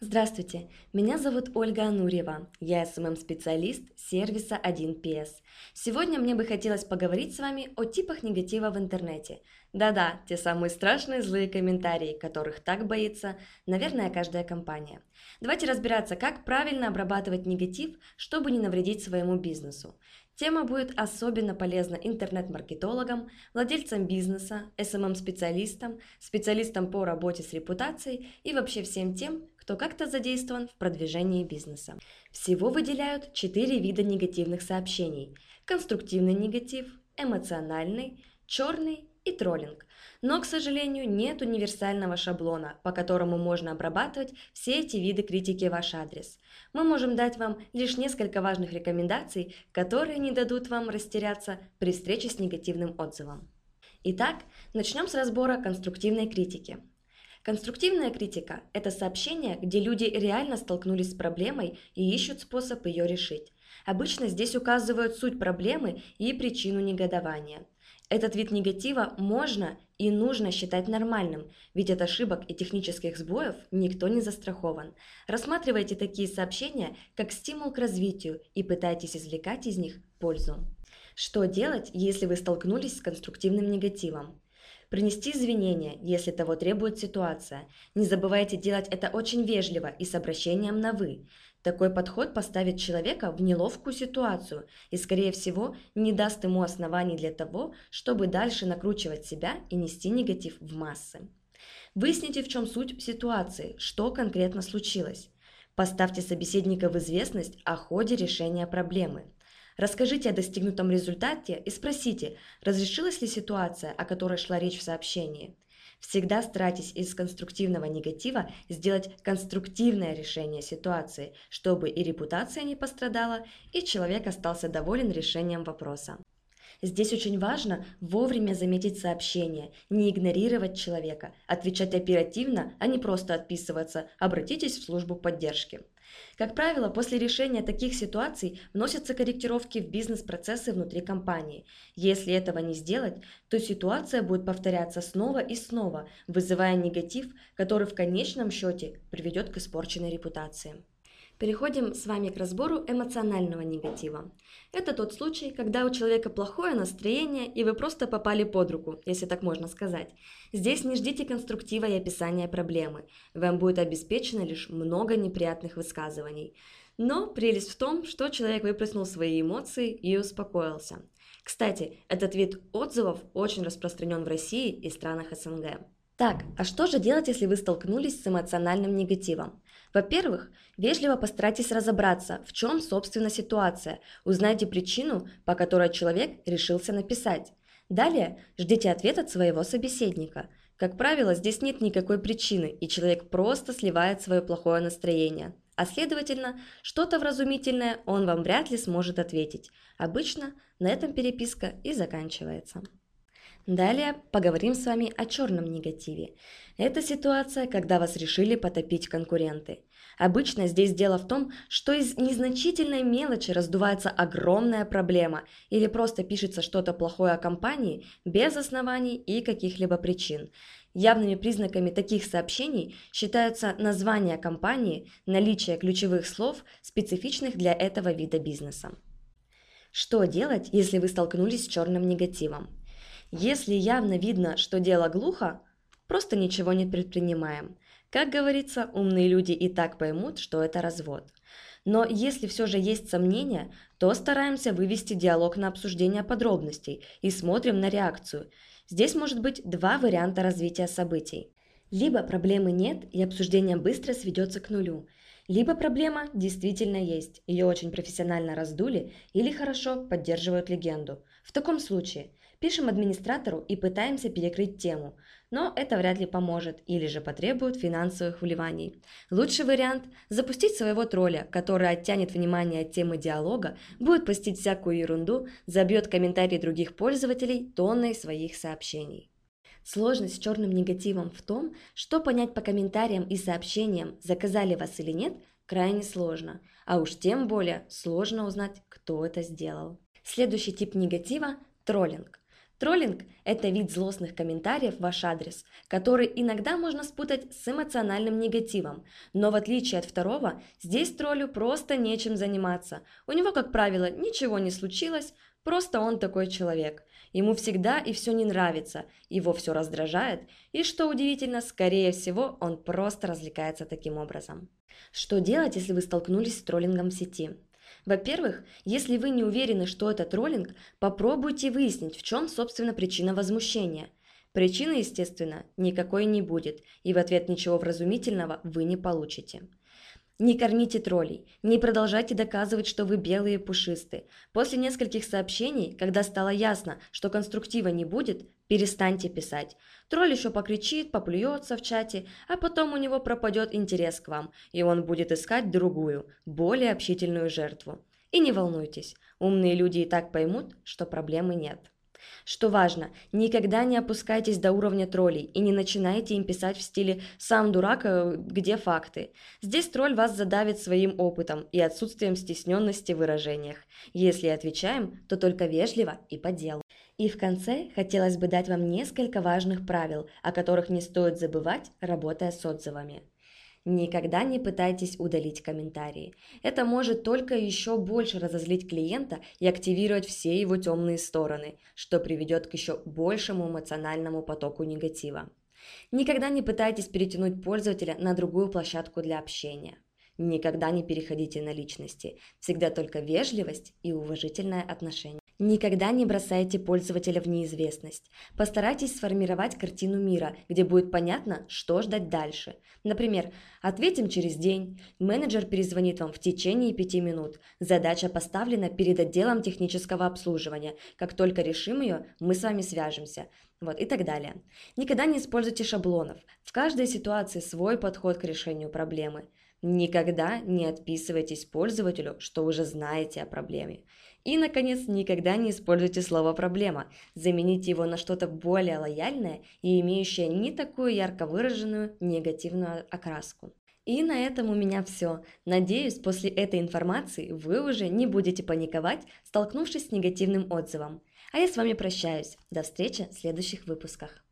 Здравствуйте, меня зовут Ольга Анурьева, я SMM-специалист сервиса 1PS. Сегодня мне бы хотелось поговорить с вами о типах негатива в интернете. Да-да, те самые страшные злые комментарии, которых так боится, наверное, каждая компания. Давайте разбираться, как правильно обрабатывать негатив, чтобы не навредить своему бизнесу. Тема будет особенно полезна интернет-маркетологам, владельцам бизнеса, SMM-специалистам, специалистам по работе с репутацией и вообще всем тем, кто как-то задействован в продвижении бизнеса. Всего выделяют четыре вида негативных сообщений – конструктивный негатив, эмоциональный, черный и троллинг. Но, к сожалению, нет универсального шаблона, по которому можно обрабатывать все эти виды критики в ваш адрес. Мы можем дать вам лишь несколько важных рекомендаций, которые не дадут вам растеряться при встрече с негативным отзывом. Итак, начнем с разбора конструктивной критики. Конструктивная критика – это сообщение, где люди реально столкнулись с проблемой и ищут способ ее решить. Обычно здесь указывают суть проблемы и причину негодования. Этот вид негатива можно и нужно считать нормальным, ведь от ошибок и технических сбоев никто не застрахован. Рассматривайте такие сообщения как стимул к развитию и пытайтесь извлекать из них пользу. Что делать, если вы столкнулись с конструктивным негативом? Принести извинения, если того требует ситуация. Не забывайте делать это очень вежливо и с обращением на «вы». Такой подход поставит человека в неловкую ситуацию и, скорее всего, не даст ему оснований для того, чтобы дальше накручивать себя и нести негатив в массы. Выясните, в чем суть ситуации, что конкретно случилось. Поставьте собеседника в известность о ходе решения проблемы – Расскажите о достигнутом результате и спросите, разрешилась ли ситуация, о которой шла речь в сообщении. Всегда старайтесь из конструктивного негатива сделать конструктивное решение ситуации, чтобы и репутация не пострадала, и человек остался доволен решением вопроса. Здесь очень важно вовремя заметить сообщение, не игнорировать человека, отвечать оперативно, а не просто отписываться «обратитесь в службу поддержки». Как правило, после решения таких ситуаций вносятся корректировки в бизнес-процессы внутри компании. Если этого не сделать, то ситуация будет повторяться снова и снова, вызывая негатив, который в конечном счете приведет к испорченной репутации. Переходим с вами к разбору эмоционального негатива. Это тот случай, когда у человека плохое настроение, и вы просто попали под руку, если так можно сказать. Здесь не ждите конструктива и описания проблемы. Вам будет обеспечено лишь много неприятных высказываний. Но прелесть в том, что человек выплеснул свои эмоции и успокоился. Кстати, этот вид отзывов очень распространен в России и странах СНГ. Так, а что же делать, если вы столкнулись с эмоциональным негативом? Во-первых, вежливо постарайтесь разобраться, в чем, собственно, ситуация. Узнайте причину, по которой человек решился написать. Далее ждите ответ от своего собеседника. Как правило, здесь нет никакой причины, и человек просто сливает свое плохое настроение. А следовательно, что-то вразумительное он вам вряд ли сможет ответить. Обычно на этом переписка и заканчивается. Далее поговорим с вами о черном негативе. Это ситуация, когда вас решили потопить конкуренты. Обычно здесь дело в том, что из незначительной мелочи раздувается огромная проблема или просто пишется что-то плохое о компании без оснований и каких-либо причин. Явными признаками таких сообщений считаются название компании, наличие ключевых слов, специфичных для этого вида бизнеса. Что делать, если вы столкнулись с черным негативом? Если явно видно, что дело глухо, просто ничего не предпринимаем. Как говорится, умные люди и так поймут, что это развод. Но если все же есть сомнения, то стараемся вывести диалог на обсуждение подробностей и смотрим на реакцию. Здесь может быть два варианта развития событий. Либо проблемы нет и обсуждение быстро сведется к нулю, либо проблема действительно есть, ее очень профессионально раздули или хорошо поддерживают легенду. В таком случае Пишем администратору и пытаемся перекрыть тему, но это вряд ли поможет или же потребует финансовых вливаний. Лучший вариант – запустить своего тролля, который оттянет внимание от темы диалога, будет постить всякую ерунду, забьет комментарии других пользователей тонной своих сообщений. Сложность с черным негативом в том, что понять по комментариям и сообщениям, заказали вас или нет, крайне сложно, а уж тем более сложно узнать, кто это сделал. Следующий тип негатива – троллинг. Троллинг – это вид злостных комментариев в ваш адрес, который иногда можно спутать с эмоциональным негативом, но в отличие от второго, здесь троллю просто нечем заниматься. У него, как правило, ничего не случилось, просто он такой человек. Ему всегда и все не нравится, его все раздражает, и, что удивительно, скорее всего, он просто развлекается таким образом. Что делать, если вы столкнулись с троллингом в сети? Во-первых, если вы не уверены, что это троллинг, попробуйте выяснить, в чем, собственно, причина возмущения. Причины, естественно, никакой не будет, и в ответ ничего вразумительного вы не получите. Не кормите троллей, не продолжайте доказывать, что вы белые и пушистые. После нескольких сообщений, когда стало ясно, что конструктива не будет, перестаньте писать. Тролль еще покричит, поплюется в чате, а потом у него пропадет интерес к вам, и он будет искать другую, более общительную жертву. И не волнуйтесь, умные люди и так поймут, что проблемы нет. Что важно, никогда не опускайтесь до уровня троллей и не начинайте им писать в стиле «сам дурак, э, где факты?». Здесь тролль вас задавит своим опытом и отсутствием стесненности в выражениях. Если отвечаем, то только вежливо и по делу. И в конце хотелось бы дать вам несколько важных правил, о которых не стоит забывать, работая с отзывами. Никогда не пытайтесь удалить комментарии. Это может только еще больше разозлить клиента и активировать все его темные стороны, что приведет к еще большему эмоциональному потоку негатива. Никогда не пытайтесь перетянуть пользователя на другую площадку для общения. Никогда не переходите на личности. Всегда только вежливость и уважительное отношение. Никогда не бросайте пользователя в неизвестность. Постарайтесь сформировать картину мира, где будет понятно, что ждать дальше. Например, ответим через день, менеджер перезвонит вам в течение пяти минут. Задача поставлена перед отделом технического обслуживания. Как только решим ее, мы с вами свяжемся. Вот и так далее. Никогда не используйте шаблонов. В каждой ситуации свой подход к решению проблемы. Никогда не отписывайтесь пользователю, что уже знаете о проблеме. И, наконец, никогда не используйте слово «проблема». Замените его на что-то более лояльное и имеющее не такую ярко выраженную негативную окраску. И на этом у меня все. Надеюсь, после этой информации вы уже не будете паниковать, столкнувшись с негативным отзывом. А я с вами прощаюсь. До встречи в следующих выпусках.